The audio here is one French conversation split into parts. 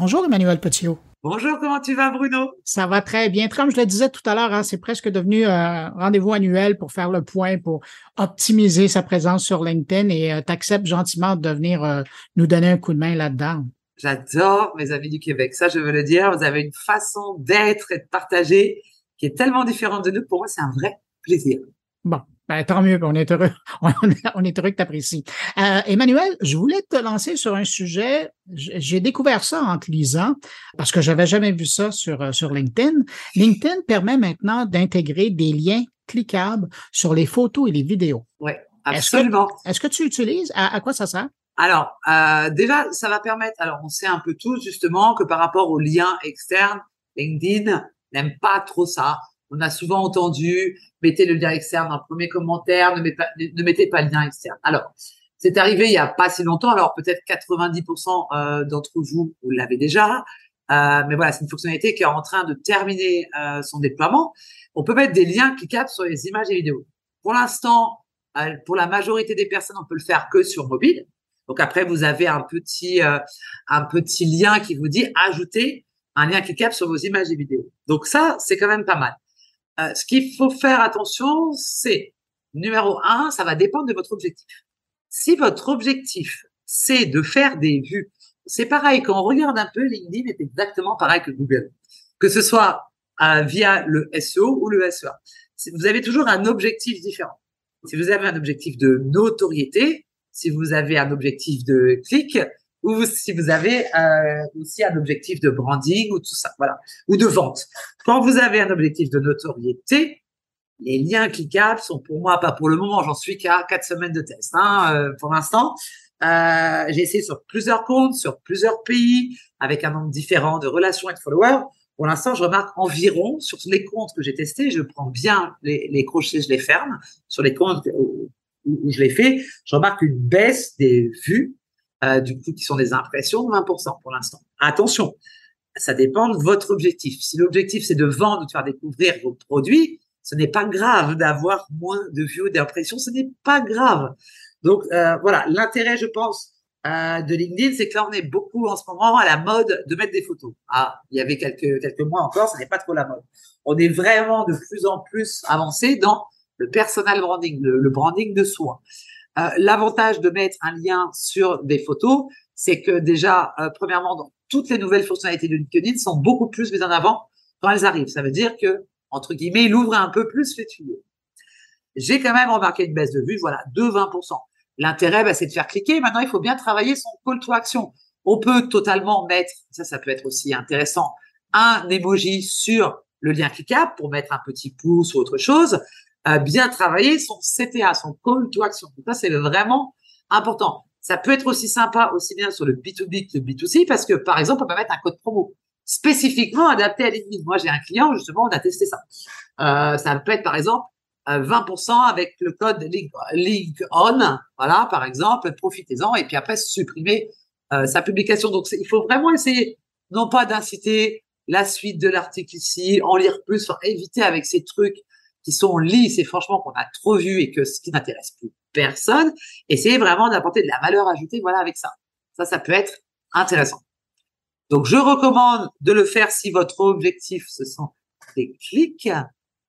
Bonjour Emmanuel Petiot. Bonjour, comment tu vas Bruno? Ça va très bien. Comme je le disais tout à l'heure, hein, c'est presque devenu un rendez-vous annuel pour faire le point, pour optimiser sa présence sur LinkedIn et euh, t'acceptes gentiment de venir euh, nous donner un coup de main là-dedans. J'adore mes amis du Québec. Ça, je veux le dire. Vous avez une façon d'être et de partager qui est tellement différente de nous. Pour moi, c'est un vrai plaisir. Bon, ben, tant mieux, on est heureux. On est heureux que tu apprécies. Euh, Emmanuel, je voulais te lancer sur un sujet. J'ai découvert ça en te lisant parce que j'avais jamais vu ça sur, euh, sur LinkedIn. LinkedIn permet maintenant d'intégrer des liens cliquables sur les photos et les vidéos. Oui, absolument. Est-ce que, tu utilises? À, quoi ça sert? Alors, euh, déjà, ça va permettre, alors on sait un peu tous justement que par rapport aux liens externes, LinkedIn n'aime pas trop ça. On a souvent entendu, mettez le lien externe en premier commentaire, ne mettez pas, ne mettez pas le lien externe. Alors, c'est arrivé il y a pas si longtemps, alors peut-être 90% euh, d'entre vous, vous l'avez déjà, euh, mais voilà, c'est une fonctionnalité qui est en train de terminer euh, son déploiement. On peut mettre des liens cliquables sur les images et vidéos. Pour l'instant, pour la majorité des personnes, on peut le faire que sur mobile. Donc après, vous avez un petit, un petit lien qui vous dit ajouter un lien cliquable sur vos images et vidéos. Donc ça, c'est quand même pas mal. Euh, ce qu'il faut faire attention, c'est numéro un, ça va dépendre de votre objectif. Si votre objectif, c'est de faire des vues, c'est pareil, quand on regarde un peu, LinkedIn est exactement pareil que Google. Que ce soit euh, via le SEO ou le SEA. Vous avez toujours un objectif différent. Si vous avez un objectif de notoriété, si vous avez un objectif de clic, ou si vous avez euh, aussi un objectif de branding ou tout ça, voilà, ou de vente. Quand vous avez un objectif de notoriété, les liens cliquables sont pour moi pas pour le moment, j'en suis qu'à quatre semaines de test hein, euh, pour l'instant. Euh, j'ai essayé sur plusieurs comptes, sur plusieurs pays, avec un nombre différent de relations et de followers. Pour l'instant, je remarque environ sur les comptes que j'ai testés, je prends bien les, les crochets, je les ferme. Sur les comptes où, où je les fais, je remarque une baisse des vues euh, du coup, qui sont des impressions de 20% pour l'instant. Attention, ça dépend de votre objectif. Si l'objectif, c'est de vendre ou de faire découvrir vos produits, ce n'est pas grave d'avoir moins de vues ou d'impressions, ce n'est pas grave. Donc, euh, voilà, l'intérêt, je pense, euh, de LinkedIn, c'est que là, on est beaucoup en ce moment à la mode de mettre des photos. Ah, il y avait quelques, quelques mois encore, ce n'est pas trop la mode. On est vraiment de plus en plus avancé dans le personal branding, le branding de soi. Euh, l'avantage de mettre un lien sur des photos, c'est que déjà, euh, premièrement, toutes les nouvelles fonctionnalités de LinkedIn sont beaucoup plus mises en avant quand elles arrivent. Ça veut dire que, entre guillemets, il ouvre un peu plus les tuyaux. J'ai quand même remarqué une baisse de vue, voilà, de 20%. L'intérêt, bah, c'est de faire cliquer. Maintenant, il faut bien travailler son call to action. On peut totalement mettre, ça, ça peut être aussi intéressant, un emoji sur le lien cliquable pour mettre un petit pouce ou autre chose bien travailler son CTA, son call to action. ça, c'est vraiment important. Ça peut être aussi sympa, aussi bien sur le B2B que le B2C, parce que, par exemple, on peut mettre un code promo spécifiquement adapté à LinkedIn. Moi, j'ai un client, justement, on a testé ça. Euh, ça peut être, par exemple, 20% euh, avec le code link, on, voilà, par exemple, profitez-en, et puis après, supprimer euh, sa publication. Donc, il faut vraiment essayer, non pas d'inciter la suite de l'article ici, en lire plus, éviter avec ces trucs qui sont lisses et franchement qu'on a trop vu et que ce qui n'intéresse plus personne, essayez vraiment d'apporter de la valeur ajoutée, voilà, avec ça. Ça, ça peut être intéressant. Donc, je recommande de le faire si votre objectif, ce sont des clics,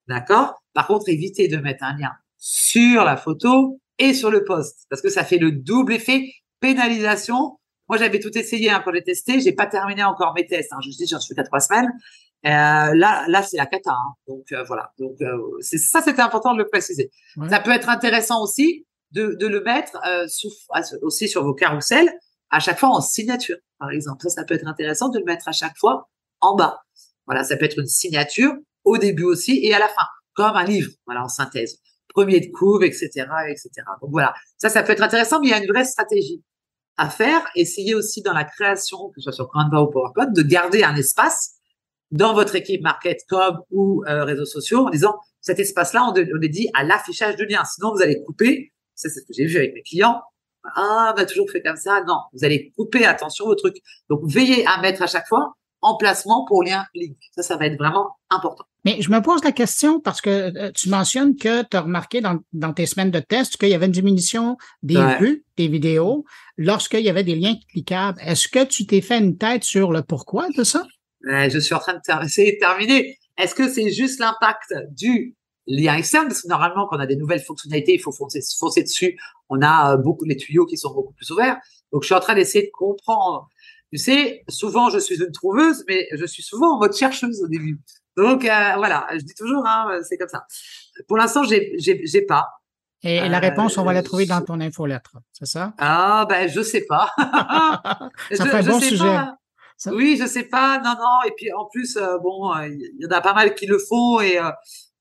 d'accord? Par contre, évitez de mettre un lien sur la photo et sur le post, parce que ça fait le double effet pénalisation. Moi, j'avais tout essayé hein, quand j'ai testé. J'ai pas terminé encore mes tests. Hein. Je dis, j'en suis qu'à trois semaines. Euh, là, là, c'est la cata. Hein. Donc euh, voilà. Donc euh, c'est ça, c'était important de le préciser. Ça peut être intéressant aussi de, de le mettre sous, aussi sur vos carousels à chaque fois en signature, par exemple. Ça, ça peut être intéressant de le mettre à chaque fois en bas. Voilà, ça peut être une signature au début aussi et à la fin, comme un livre. Voilà, en synthèse. Premier de couve, etc., etc. Donc voilà, ça, ça peut être intéressant, mais il y a une vraie stratégie à faire. Essayez aussi dans la création, que ce soit sur Canva ou PowerPoint, de garder un espace dans votre équipe market.com ou euh, réseaux sociaux en disant cet espace-là, on, on, est dit à l'affichage de lien. Sinon, vous allez couper. Ça, c'est ce que j'ai vu avec mes clients. Ah, on a toujours fait comme ça. Non, vous allez couper, attention au truc. Donc, veillez à mettre à chaque fois emplacement pour lien link. Ça, ça va être vraiment important. Mais je me pose la question parce que euh, tu mentionnes que tu as remarqué dans, dans, tes semaines de test qu'il y avait une diminution des vues, des vidéos, lorsqu'il y avait des liens cliquables. Est-ce que tu t'es fait une tête sur le pourquoi de ça? Je suis en train de terminer. Est-ce que c'est juste l'impact du lien externe Parce que normalement, quand on a des nouvelles fonctionnalités, il faut foncer, foncer dessus. On a euh, beaucoup les tuyaux qui sont beaucoup plus ouverts. Donc, je suis en train d'essayer de comprendre. Tu sais, souvent, je suis une trouveuse, mais je suis souvent en mode chercheuse au début. Donc, euh, voilà, je dis toujours, hein, c'est comme ça. Pour l'instant, j'ai, pas. Et, la réponse, on va la trouver dans ton infolettre, c'est ça? Ah, ben, je sais pas. ça fait un bon sujet. Oui, je sais pas. Non, non. Et puis, en plus, euh, bon, il y en a pas mal qui le font et,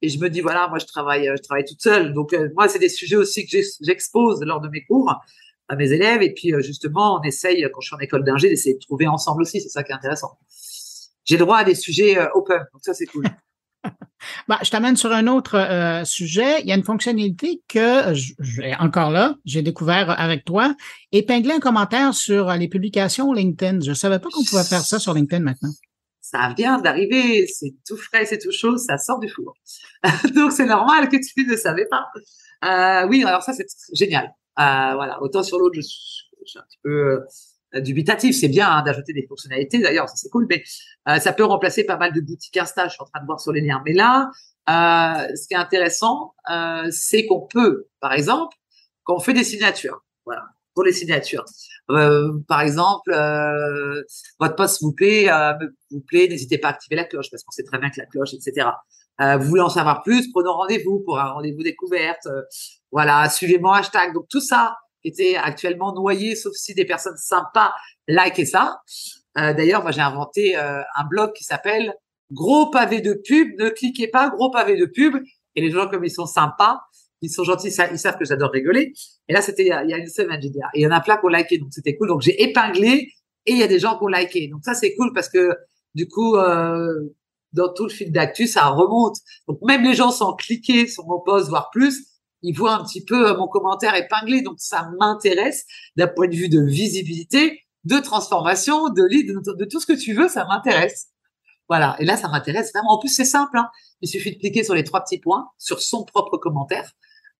et je me dis, voilà, moi, je travaille, je travaille toute seule. Donc, moi, c'est des sujets aussi que j'expose lors de mes cours à mes élèves. Et puis, euh, justement, on essaye, quand je suis en école d'ingé, d'essayer de trouver ensemble aussi. C'est ça qui est intéressant. J'ai droit à des sujets euh, open. Donc, ça, c'est cool. Bah, je t'amène sur un autre euh, sujet. Il y a une fonctionnalité que, j'ai encore là, j'ai découvert avec toi, épingler un commentaire sur les publications LinkedIn. Je savais pas qu'on pouvait faire ça sur LinkedIn maintenant. Ça vient d'arriver, c'est tout frais, c'est tout chaud, ça sort du four. Donc c'est normal que tu ne savais pas. Euh, oui, alors ça c'est génial. Euh, voilà, autant sur l'autre, je, suis un petit peu dubitatif. C'est bien hein, d'ajouter des fonctionnalités, d'ailleurs, ça c'est cool, mais euh, ça peut remplacer pas mal de boutiques Insta. Je suis en train de voir sur les liens. Mais là, ce qui est intéressant, c'est qu'on peut, par exemple, quand on fait des signatures, voilà, pour les signatures. par exemple, votre poste vous plaît, vous plaît, n'hésitez pas à activer la cloche parce qu'on sait très bien que la cloche, etc. vous voulez en savoir plus, prenons rendez-vous pour un rendez-vous découverte. Voilà, suivez mon hashtag. Donc tout ça était actuellement noyé, sauf si des personnes sympas likent ça. Euh, D'ailleurs, moi j'ai inventé euh, un blog qui s'appelle Gros pavé de pub. Ne cliquez pas, gros pavé de pub. Et les gens comme ils sont sympas, ils sont gentils, ils savent que j'adore rigoler. Et là, c'était il y a une semaine, j'ai dit. Et il y en a plein qui ont liké, donc c'était cool. Donc j'ai épinglé et il y a des gens qui ont liké. Donc ça, c'est cool parce que du coup, euh, dans tout le fil d'actu, ça remonte. Donc même les gens sans cliquer sur mon post, voire plus, il voit un petit peu euh, mon commentaire épinglé, donc ça m'intéresse d'un point de vue de visibilité, de transformation, de lead, de, tout ce que tu veux, ça m'intéresse. Voilà. Et là, ça m'intéresse vraiment. En plus, c'est simple. Hein. Il suffit de cliquer sur les trois petits points sur son propre commentaire.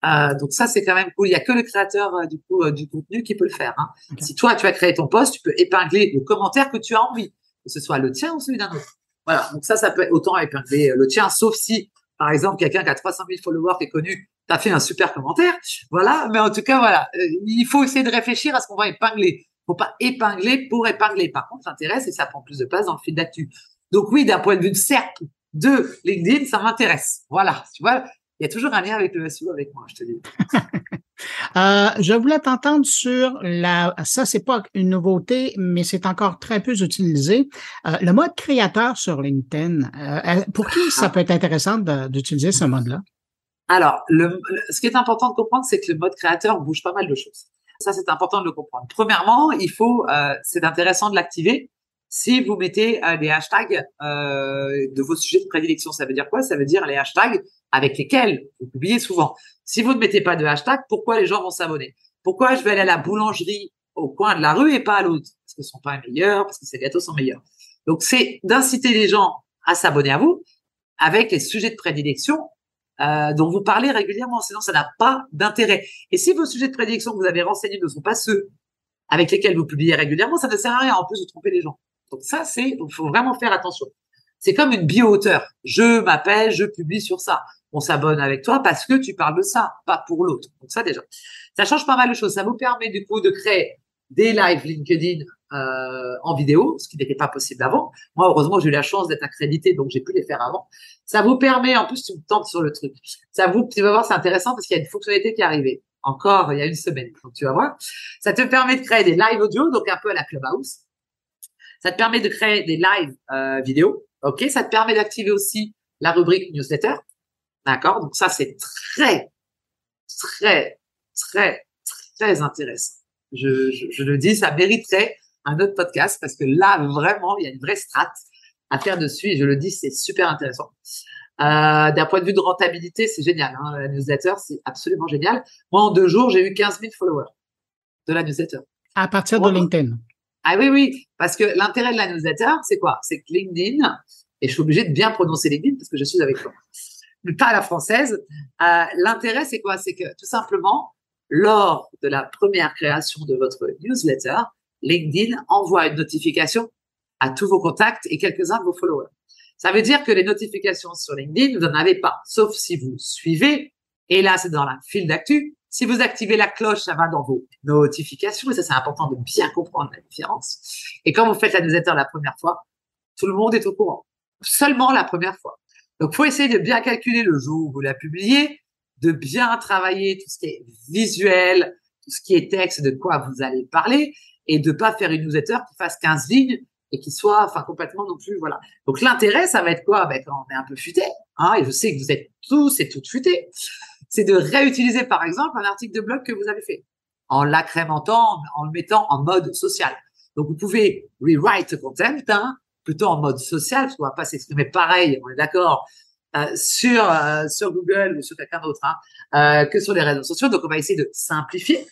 Euh, donc ça, c'est quand même cool. Il y a que le créateur euh, du coup du contenu qui peut le faire. Hein. Si toi, tu as créé ton post, tu peux épingler le commentaire que tu as envie, que ce soit le tien ou celui d'un autre. Voilà. Donc ça, ça peut être autant épingler le tien, sauf si, par exemple, quelqu'un qui a 300 000 followers qui est connu tu as fait un super commentaire. Voilà, mais en tout cas, voilà, euh, il faut essayer de réfléchir à ce qu'on va épingler. faut pas épingler pour épingler. Par contre, ça intéresse et ça prend plus de place dans le fil d'actu. Donc oui, d'un point de vue de cercle de LinkedIn, ça m'intéresse. Voilà, tu vois, il y a toujours un lien avec le SEO avec moi, je te dis. euh, je voulais t'entendre sur la, ça c'est pas une nouveauté, mais c'est encore très peu utilisé. Euh, le mode créateur sur LinkedIn. Euh, pour qui ça peut être intéressant d'utiliser ce mode-là? Alors, le, ce qui est important de comprendre, c'est que le mode créateur bouge pas mal de choses. Ça, c'est important de le comprendre. Premièrement, il faut, euh, c'est intéressant de l'activer si vous mettez euh, des hashtags euh, de vos sujets de prédilection. Ça veut dire quoi? Ça veut dire les hashtags avec lesquels vous publiez souvent. Si vous ne mettez pas de hashtag, pourquoi les gens vont s'abonner? Pourquoi je vais aller à la boulangerie au coin de la rue et pas à l'autre? Parce que ce sont pas meilleurs, parce que ces gâteaux sont meilleurs. Donc, c'est d'inciter les gens à s'abonner à vous avec les sujets de prédilection euh, dont vous parlez régulièrement. Sinon, ça n'a pas d'intérêt. Et si vos sujets de prédilection que vous avez renseignés ne sont pas ceux avec lesquels vous publiez régulièrement, ça ne sert à rien. En plus, de tromper les gens. Donc ça, c'est, il faut vraiment faire attention. C'est comme une bio-auteur. Je m'appelle, je publie sur ça. On s'abonne avec toi parce que tu parles de ça, pas pour l'autre. Donc ça déjà, ça change pas mal de choses. Ça vous permet du coup de créer des lives LinkedIn euh, en vidéo, ce qui n'était pas possible avant. Moi, heureusement, j'ai eu la chance d'être accrédité, donc j'ai pu les faire avant. Ça vous permet, en plus, tu me tentes sur le truc. Ça vous, tu vas voir, c'est intéressant parce qu'il y a une fonctionnalité qui est arrivée encore il y a une semaine. Donc tu vas voir. Ça te permet de créer des live audio, donc un peu à la Clubhouse. Ça te permet de créer des live euh, vidéo. Ok? Ça te permet d'activer aussi la rubrique newsletter. D'accord? Donc ça, c'est très, très, très, très intéressant. Je, je, je le dis, ça mériterait un autre podcast parce que là, vraiment, il y a une vraie strate à faire dessus et je le dis, c'est super intéressant. Euh, D'un point de vue de rentabilité, c'est génial. Hein, la newsletter, c'est absolument génial. Moi, en deux jours, j'ai eu 15 000 followers de la newsletter. À partir de LinkedIn. Ah oui, oui, parce que l'intérêt de la newsletter, c'est quoi? C'est que LinkedIn et je suis obligée de bien prononcer LinkedIn parce que je suis avec toi. Mais pas à la française. Euh, L'intérêt, c'est quoi? C'est que tout simplement, lors de la première création de votre newsletter, LinkedIn envoie une notification à tous vos contacts et quelques-uns de vos followers. Ça veut dire que les notifications sur LinkedIn, vous n'en avez pas, sauf si vous suivez. Et là, c'est dans la file d'actu. Si vous activez la cloche, ça va dans vos notifications. Et ça, c'est important de bien comprendre la différence. Et quand vous faites la newsletter la première fois, tout le monde est au courant. Seulement la première fois. Donc, faut essayer de bien calculer le jour où vous la publiez, de bien travailler tout ce qui est visuel, tout ce qui est texte, de quoi vous allez parler, et de pas faire une newsletter qui fasse 15 lignes et qui soit, enfin, complètement non plus, voilà. Donc, l'intérêt, ça va être quoi? Ben, quand on est un peu futé, hein, et je sais que vous êtes tous et toutes futés, c'est de réutiliser, par exemple, un article de blog que vous avez fait en l'accrémentant, en le mettant en mode social. Donc, vous pouvez rewrite content, hein, plutôt en mode social, parce qu'on va pas s'exprimer pareil, on est d'accord, euh, sur euh, sur Google ou sur quelqu'un d'autre hein, euh, que sur les réseaux sociaux. Donc, on va essayer de simplifier.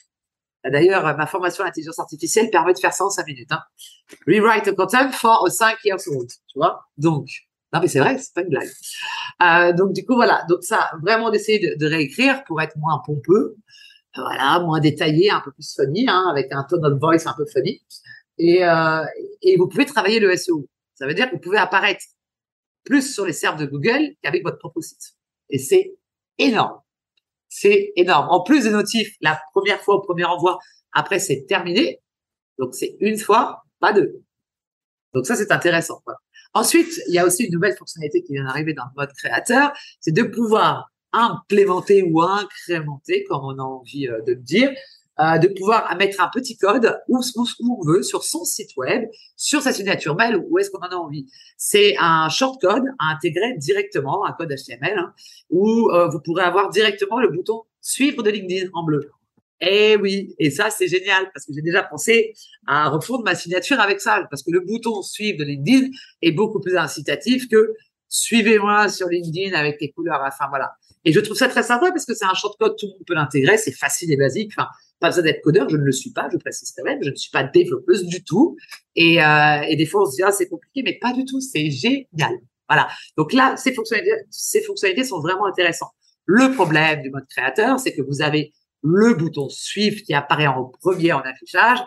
D'ailleurs, ma formation en intelligence artificielle permet de faire ça en 5 minutes. Hein. Rewrite a content for a 5 years old, tu vois. Donc, non mais c'est vrai, c'est pas une blague. Euh, donc du coup voilà, donc ça vraiment d'essayer de, de, réécrire pour être moins pompeux, voilà, moins détaillé, un peu plus funny, hein, avec un tone of voice un peu funny. Et, euh, et vous pouvez travailler le SEO. Ça veut dire que vous pouvez apparaître plus sur les serveurs de Google qu'avec votre propre site. Et c'est énorme. C'est énorme. En plus des notifs, la première fois au premier envoi, après c'est terminé. Donc c'est une fois, pas deux. Donc ça c'est intéressant. Ensuite, il y a aussi une nouvelle fonctionnalité qui vient d'arriver dans le mode créateur, c'est de pouvoir implémenter ou incrémenter, comme on a envie euh, de le dire, euh, de pouvoir mettre un petit code où, où, on veut sur son site web, sur sa signature mail, où est-ce qu'on en a envie. C'est un shortcode à intégrer directement, un code HTML, hein, où euh, vous pourrez avoir directement le bouton suivre de LinkedIn en bleu. Eh oui, et ça c'est génial parce que j'ai déjà pensé à refondre ma signature avec ça parce que le bouton suivre de LinkedIn est beaucoup plus incitatif que suivez-moi sur LinkedIn avec les couleurs. Enfin voilà. Et je trouve ça très sympa parce que c'est un shortcode, tout le monde peut l'intégrer, c'est facile et basique. Pas besoin d'être codeur, je ne le suis pas, je précise quand même, je ne suis pas développeuse du tout. Et, euh, et des fois on se dit ah c'est compliqué, mais pas du tout, c'est génial. Voilà. Donc là, ces fonctionnalités, ces fonctionnalités sont vraiment intéressantes. Le problème du mode créateur, c'est que vous avez le bouton suivre qui apparaît en premier en affichage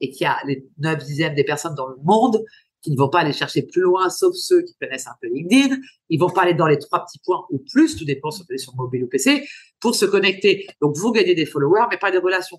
et qui a les 9 dixièmes des personnes dans le monde qui ne vont pas aller chercher plus loin, sauf ceux qui connaissent un peu LinkedIn. Ils vont pas aller dans les trois petits points ou plus, tout dépend si vous sur mobile ou PC, pour se connecter. Donc, vous gagnez des followers, mais pas des relations.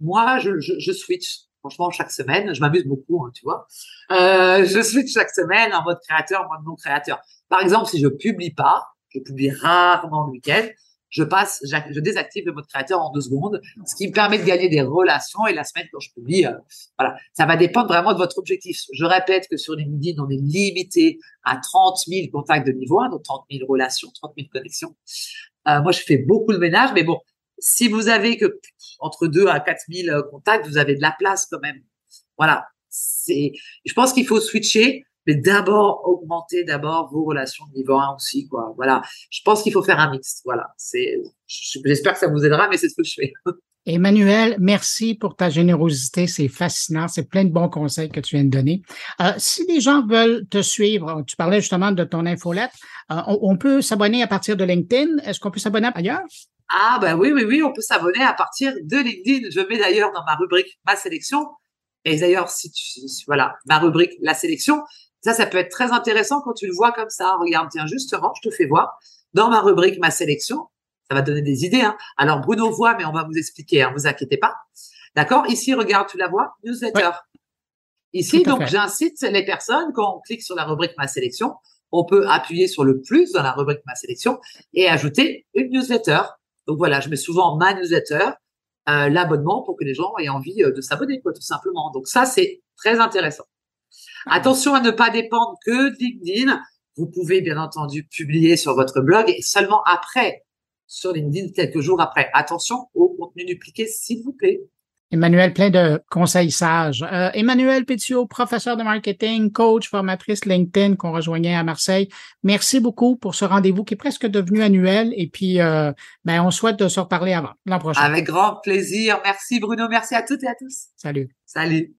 Moi, je, je, je switch. Franchement, chaque semaine, je m'amuse beaucoup, hein, tu vois. Euh, je switch chaque semaine en mode créateur, en mode non créateur. Par exemple, si je publie pas, je publie rarement le week-end, je passe, je désactive le mode créateur en deux secondes, ce qui me permet de gagner des relations. Et la semaine quand je publie, euh, voilà, ça va dépendre vraiment de votre objectif. Je répète que sur LinkedIn, on est limité à 30 000 contacts de niveau 1, donc 30 000 relations, 30 000 connexions. Euh, moi, je fais beaucoup de ménage, mais bon, si vous avez que entre 2 à 4 000 contacts, vous avez de la place quand même. Voilà. C'est, je pense qu'il faut switcher mais d'abord augmenter d'abord vos relations de niveau 1 aussi quoi voilà je pense qu'il faut faire un mix voilà c'est j'espère que ça vous aidera mais c'est ce que je fais Emmanuel, merci pour ta générosité, c'est fascinant, c'est plein de bons conseils que tu viens de donner. Euh, si les gens veulent te suivre, tu parlais justement de ton infolette, euh, on, on, peut s'abonner à partir de LinkedIn. Est-ce qu'on peut s'abonner ailleurs? Ah ben oui, oui, oui, on peut s'abonner à partir de LinkedIn. Je mets d'ailleurs dans ma rubrique ma sélection. Et d'ailleurs, si tu, voilà, ma rubrique la sélection, ça, ça peut être très intéressant quand tu le vois comme ça. Regarde, tiens, justement, je te fais voir dans ma rubrique ma sélection. Ça va donner des idées. Hein. Alors Bruno voit, mais on va vous expliquer. Hein, vous inquiétez pas. D'accord? Ici, regarde, tu la vois, newsletter. Ici, donc, j'incite les personnes quand on clique sur la rubrique ma sélection, on peut appuyer sur le plus dans la rubrique ma sélection et ajouter une newsletter. Donc voilà, je mets souvent ma newsletter, euh, l'abonnement pour que les gens aient envie euh, de s'abonner, quoi, tout simplement. Donc ça, c'est très intéressant. Attention à ne pas dépendre que de LinkedIn. Vous pouvez bien entendu publier sur votre blog et seulement après sur LinkedIn, quelques jours après. Attention au contenu dupliqué, s'il vous plaît. Emmanuel, plein de conseils sages. Euh, Emmanuel Pétiot, professeur de marketing, coach, formatrice LinkedIn qu'on rejoignait à Marseille. Merci beaucoup pour ce rendez-vous qui est presque devenu annuel. Et puis, euh, ben, on souhaite de se reparler avant l'an prochain. Avec grand plaisir. Merci Bruno. Merci à toutes et à tous. Salut. Salut.